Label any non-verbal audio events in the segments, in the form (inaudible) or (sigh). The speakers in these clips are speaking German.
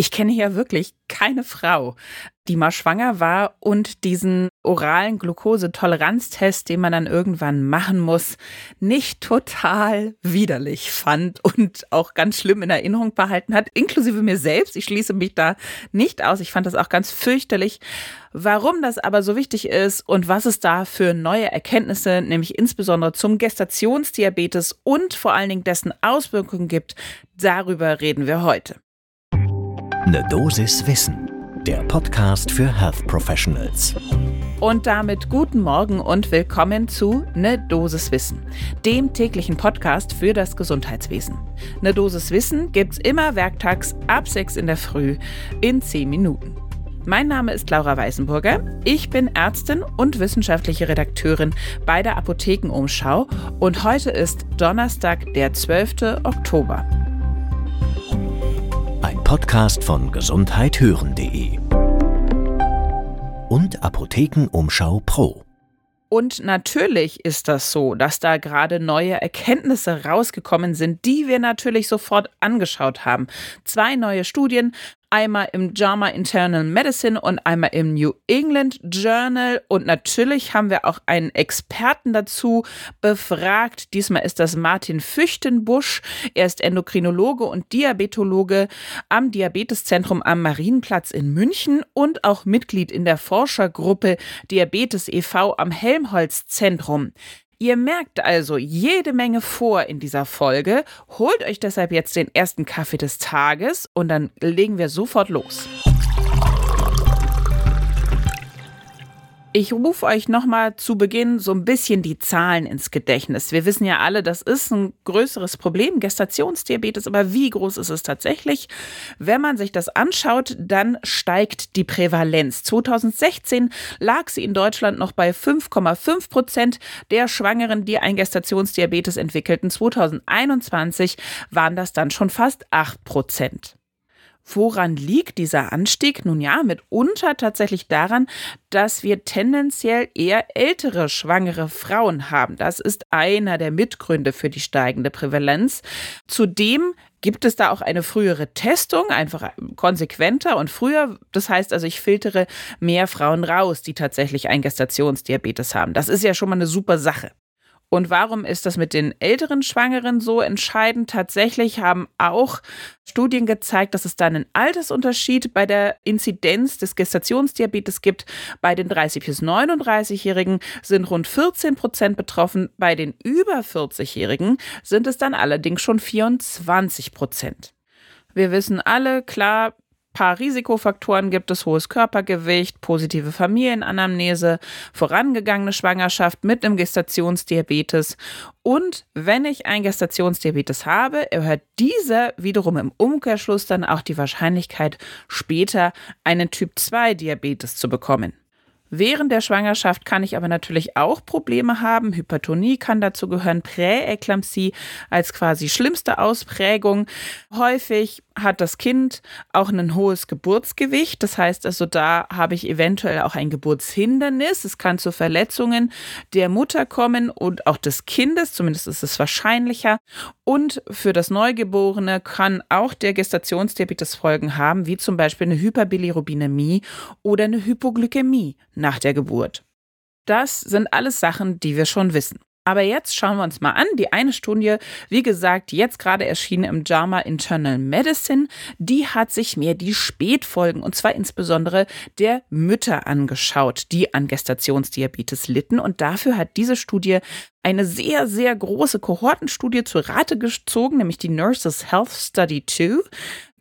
Ich kenne ja wirklich keine Frau, die mal schwanger war und diesen oralen Glukosetoleranztest, den man dann irgendwann machen muss, nicht total widerlich fand und auch ganz schlimm in Erinnerung behalten hat, inklusive mir selbst. Ich schließe mich da nicht aus. Ich fand das auch ganz fürchterlich. Warum das aber so wichtig ist und was es da für neue Erkenntnisse, nämlich insbesondere zum Gestationsdiabetes und vor allen Dingen dessen Auswirkungen gibt, darüber reden wir heute. Ne Dosis Wissen, der Podcast für Health Professionals. Und damit guten Morgen und willkommen zu Ne Dosis Wissen, dem täglichen Podcast für das Gesundheitswesen. Ne Dosis Wissen gibt's immer werktags ab 6 in der Früh in 10 Minuten. Mein Name ist Laura Weißenburger. Ich bin Ärztin und wissenschaftliche Redakteurin bei der Apothekenumschau und heute ist Donnerstag, der 12. Oktober. Podcast von gesundheithören.de und Apothekenumschau Pro. Und natürlich ist das so, dass da gerade neue Erkenntnisse rausgekommen sind, die wir natürlich sofort angeschaut haben. Zwei neue Studien einmal im JAMA Internal Medicine und einmal im New England Journal. Und natürlich haben wir auch einen Experten dazu befragt. Diesmal ist das Martin Füchtenbusch. Er ist Endokrinologe und Diabetologe am Diabeteszentrum am Marienplatz in München und auch Mitglied in der Forschergruppe Diabetes e.V. am Helmholtz-Zentrum. Ihr merkt also jede Menge vor in dieser Folge. Holt euch deshalb jetzt den ersten Kaffee des Tages und dann legen wir sofort los. Ich rufe euch nochmal zu Beginn so ein bisschen die Zahlen ins Gedächtnis. Wir wissen ja alle, das ist ein größeres Problem, Gestationsdiabetes, aber wie groß ist es tatsächlich? Wenn man sich das anschaut, dann steigt die Prävalenz. 2016 lag sie in Deutschland noch bei 5,5 Prozent der Schwangeren, die ein Gestationsdiabetes entwickelten. 2021 waren das dann schon fast 8 Prozent. Woran liegt dieser Anstieg? Nun ja, mitunter tatsächlich daran, dass wir tendenziell eher ältere schwangere Frauen haben. Das ist einer der Mitgründe für die steigende Prävalenz. Zudem gibt es da auch eine frühere Testung, einfach konsequenter und früher. Das heißt also, ich filtere mehr Frauen raus, die tatsächlich ein Gestationsdiabetes haben. Das ist ja schon mal eine super Sache. Und warum ist das mit den älteren Schwangeren so entscheidend? Tatsächlich haben auch Studien gezeigt, dass es da einen Altersunterschied bei der Inzidenz des Gestationsdiabetes gibt. Bei den 30- bis 39-Jährigen sind rund 14 Prozent betroffen. Bei den über 40-Jährigen sind es dann allerdings schon 24 Prozent. Wir wissen alle, klar, paar Risikofaktoren gibt es hohes Körpergewicht, positive Familienanamnese, vorangegangene Schwangerschaft mit einem Gestationsdiabetes. Und wenn ich ein Gestationsdiabetes habe, erhöht dieser wiederum im Umkehrschluss dann auch die Wahrscheinlichkeit, später einen Typ-2-Diabetes zu bekommen. Während der Schwangerschaft kann ich aber natürlich auch Probleme haben. Hypertonie kann dazu gehören, Präeklampsie als quasi schlimmste Ausprägung. Häufig hat das Kind auch ein hohes Geburtsgewicht. Das heißt also, da habe ich eventuell auch ein Geburtshindernis. Es kann zu Verletzungen der Mutter kommen und auch des Kindes. Zumindest ist es wahrscheinlicher. Und für das Neugeborene kann auch der Gestationsdiabetes Folgen haben, wie zum Beispiel eine Hyperbilirubinämie oder eine Hypoglykämie nach der Geburt. Das sind alles Sachen, die wir schon wissen. Aber jetzt schauen wir uns mal an. Die eine Studie, wie gesagt, jetzt gerade erschienen im JAMA Internal Medicine, die hat sich mehr die Spätfolgen und zwar insbesondere der Mütter angeschaut, die an Gestationsdiabetes litten. Und dafür hat diese Studie eine sehr, sehr große Kohortenstudie zur Rate gezogen, nämlich die Nurses Health Study 2.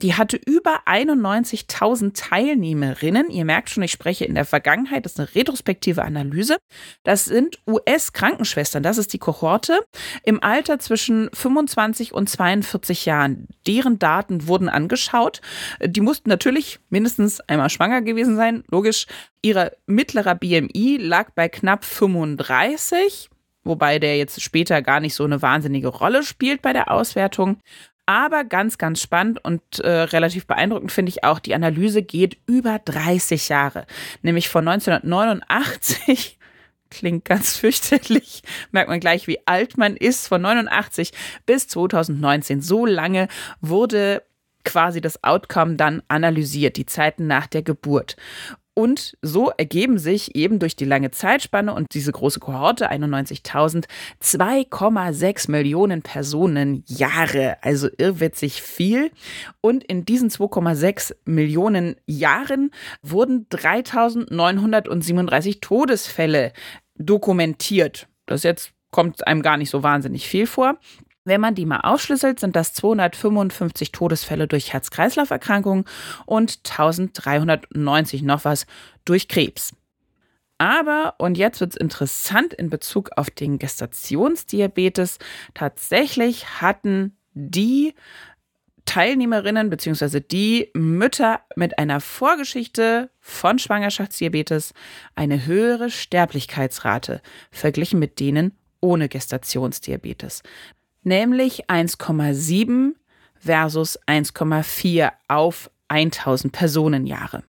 Die hatte über 91.000 Teilnehmerinnen. Ihr merkt schon, ich spreche in der Vergangenheit. Das ist eine retrospektive Analyse. Das sind US-Krankenschwestern. Das ist die Kohorte im Alter zwischen 25 und 42 Jahren. Deren Daten wurden angeschaut. Die mussten natürlich mindestens einmal schwanger gewesen sein. Logisch. Ihre mittlerer BMI lag bei knapp 35 wobei der jetzt später gar nicht so eine wahnsinnige Rolle spielt bei der Auswertung. Aber ganz, ganz spannend und äh, relativ beeindruckend finde ich auch, die Analyse geht über 30 Jahre, nämlich von 1989 (laughs) klingt ganz fürchterlich. Merkt man gleich, wie alt man ist. Von 89 bis 2019. So lange wurde quasi das Outcome dann analysiert, die Zeiten nach der Geburt. Und so ergeben sich eben durch die lange Zeitspanne und diese große Kohorte, 91.000, 2,6 Millionen Personen Jahre. Also irrwitzig viel. Und in diesen 2,6 Millionen Jahren wurden 3.937 Todesfälle dokumentiert. Das jetzt kommt einem gar nicht so wahnsinnig viel vor. Wenn man die mal aufschlüsselt, sind das 255 Todesfälle durch Herz-Kreislauf-Erkrankungen und 1390 noch was durch Krebs. Aber, und jetzt wird es interessant in Bezug auf den Gestationsdiabetes, tatsächlich hatten die Teilnehmerinnen bzw. die Mütter mit einer Vorgeschichte von Schwangerschaftsdiabetes eine höhere Sterblichkeitsrate verglichen mit denen ohne Gestationsdiabetes nämlich 1,7 versus 1,4 auf 1000 Personenjahre.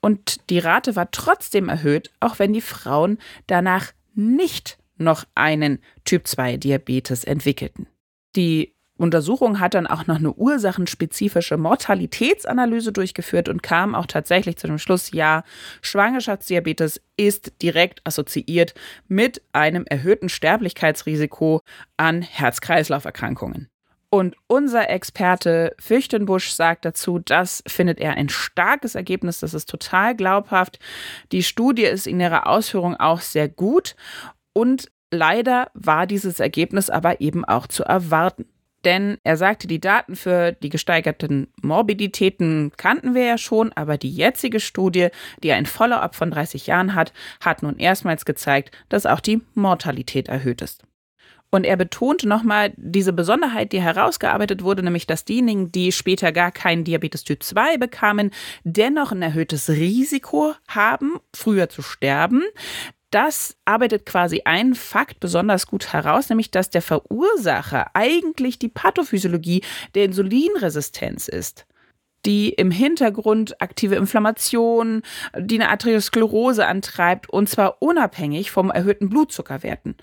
Und die Rate war trotzdem erhöht, auch wenn die Frauen danach nicht noch einen Typ-2-Diabetes entwickelten. Die Untersuchung hat dann auch noch eine ursachenspezifische Mortalitätsanalyse durchgeführt und kam auch tatsächlich zu dem Schluss, ja, Schwangerschaftsdiabetes ist direkt assoziiert mit einem erhöhten Sterblichkeitsrisiko an Herz-Kreislauf-Erkrankungen. Und unser Experte Fürchtenbusch sagt dazu, das findet er ein starkes Ergebnis, das ist total glaubhaft. Die Studie ist in ihrer Ausführung auch sehr gut und leider war dieses Ergebnis aber eben auch zu erwarten denn er sagte, die Daten für die gesteigerten Morbiditäten kannten wir ja schon, aber die jetzige Studie, die ein Follow-up von 30 Jahren hat, hat nun erstmals gezeigt, dass auch die Mortalität erhöht ist. Und er betonte nochmal diese Besonderheit, die herausgearbeitet wurde, nämlich dass diejenigen, die später gar keinen Diabetes Typ 2 bekamen, dennoch ein erhöhtes Risiko haben, früher zu sterben das arbeitet quasi einen Fakt besonders gut heraus, nämlich dass der Verursacher eigentlich die Pathophysiologie der Insulinresistenz ist die im Hintergrund aktive Inflammation, die eine Arteriosklerose antreibt und zwar unabhängig vom erhöhten Blutzuckerwerten.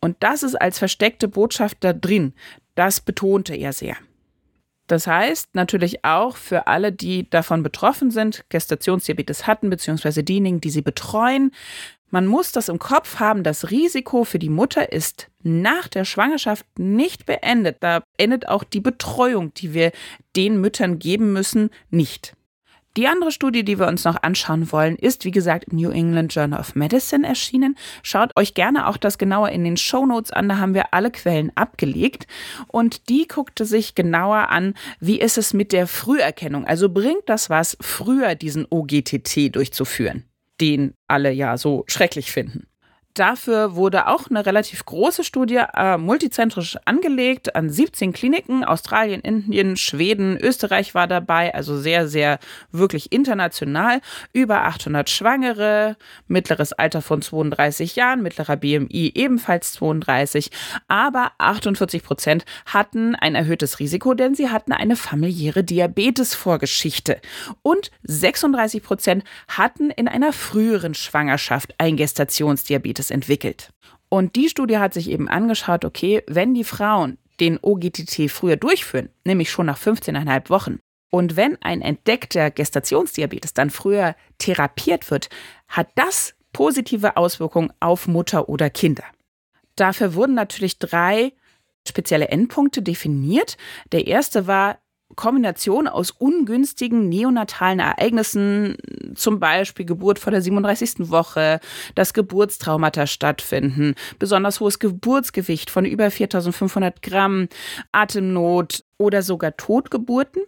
Und das ist als versteckte Botschaft da drin. Das betonte er sehr. Das heißt natürlich auch für alle, die davon betroffen sind, Gestationsdiabetes hatten, beziehungsweise diejenigen, die sie betreuen, man muss das im Kopf haben, das Risiko für die Mutter ist nach der Schwangerschaft nicht beendet. Da endet auch die Betreuung, die wir den Müttern geben müssen, nicht. Die andere Studie, die wir uns noch anschauen wollen, ist, wie gesagt, im New England Journal of Medicine erschienen. Schaut euch gerne auch das genauer in den Show Notes an, da haben wir alle Quellen abgelegt. Und die guckte sich genauer an, wie ist es mit der Früherkennung? Also bringt das was, früher diesen OGTT durchzuführen? Den alle ja so schrecklich finden. Dafür wurde auch eine relativ große Studie äh, multizentrisch angelegt an 17 Kliniken. Australien, Indien, Schweden, Österreich war dabei, also sehr, sehr wirklich international. Über 800 Schwangere, mittleres Alter von 32 Jahren, mittlerer BMI ebenfalls 32. Aber 48 Prozent hatten ein erhöhtes Risiko, denn sie hatten eine familiäre Diabetesvorgeschichte. Und 36 Prozent hatten in einer früheren Schwangerschaft ein Gestationsdiabetes Diabetes entwickelt. Und die Studie hat sich eben angeschaut, okay, wenn die Frauen den OGTT früher durchführen, nämlich schon nach 15,5 Wochen, und wenn ein entdeckter Gestationsdiabetes dann früher therapiert wird, hat das positive Auswirkungen auf Mutter oder Kinder. Dafür wurden natürlich drei spezielle Endpunkte definiert. Der erste war Kombination aus ungünstigen neonatalen Ereignissen, zum Beispiel Geburt vor der 37. Woche, dass Geburtstraumata stattfinden, besonders hohes Geburtsgewicht von über 4500 Gramm, Atemnot oder sogar Totgeburten.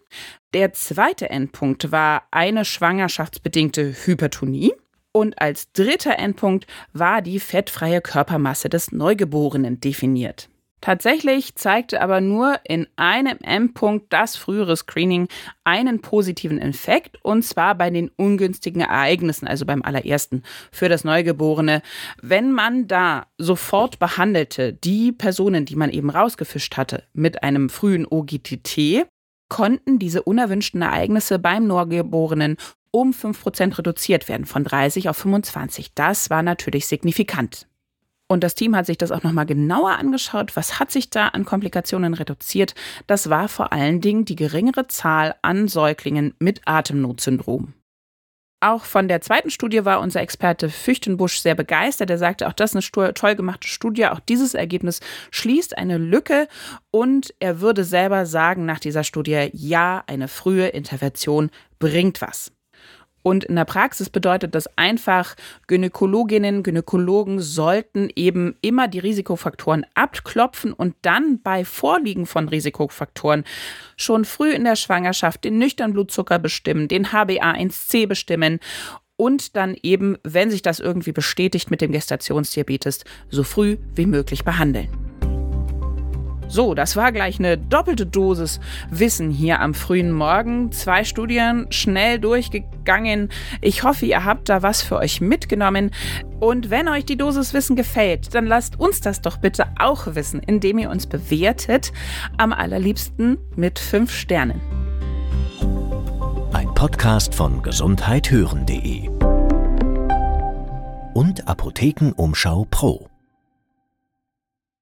Der zweite Endpunkt war eine schwangerschaftsbedingte Hypertonie. Und als dritter Endpunkt war die fettfreie Körpermasse des Neugeborenen definiert. Tatsächlich zeigte aber nur in einem M-Punkt das frühere Screening einen positiven Effekt und zwar bei den ungünstigen Ereignissen, also beim allerersten für das Neugeborene. Wenn man da sofort behandelte, die Personen, die man eben rausgefischt hatte, mit einem frühen OGTT, konnten diese unerwünschten Ereignisse beim Neugeborenen um 5% reduziert werden, von 30 auf 25. Das war natürlich signifikant. Und das Team hat sich das auch nochmal genauer angeschaut. Was hat sich da an Komplikationen reduziert? Das war vor allen Dingen die geringere Zahl an Säuglingen mit Atemnotsyndrom. Auch von der zweiten Studie war unser Experte Füchtenbusch sehr begeistert. Er sagte, auch das ist eine toll gemachte Studie. Auch dieses Ergebnis schließt eine Lücke und er würde selber sagen nach dieser Studie, ja, eine frühe Intervention bringt was. Und in der Praxis bedeutet das einfach, Gynäkologinnen, Gynäkologen sollten eben immer die Risikofaktoren abklopfen und dann bei Vorliegen von Risikofaktoren schon früh in der Schwangerschaft den nüchtern Blutzucker bestimmen, den HbA1c bestimmen und dann eben, wenn sich das irgendwie bestätigt mit dem Gestationsdiabetes, so früh wie möglich behandeln. So, das war gleich eine doppelte Dosis Wissen hier am frühen Morgen. Zwei Studien schnell durchgegangen. Ich hoffe, ihr habt da was für euch mitgenommen. Und wenn euch die Dosis Wissen gefällt, dann lasst uns das doch bitte auch wissen, indem ihr uns bewertet. Am allerliebsten mit fünf Sternen. Ein Podcast von gesundheithören.de und Apothekenumschau Pro.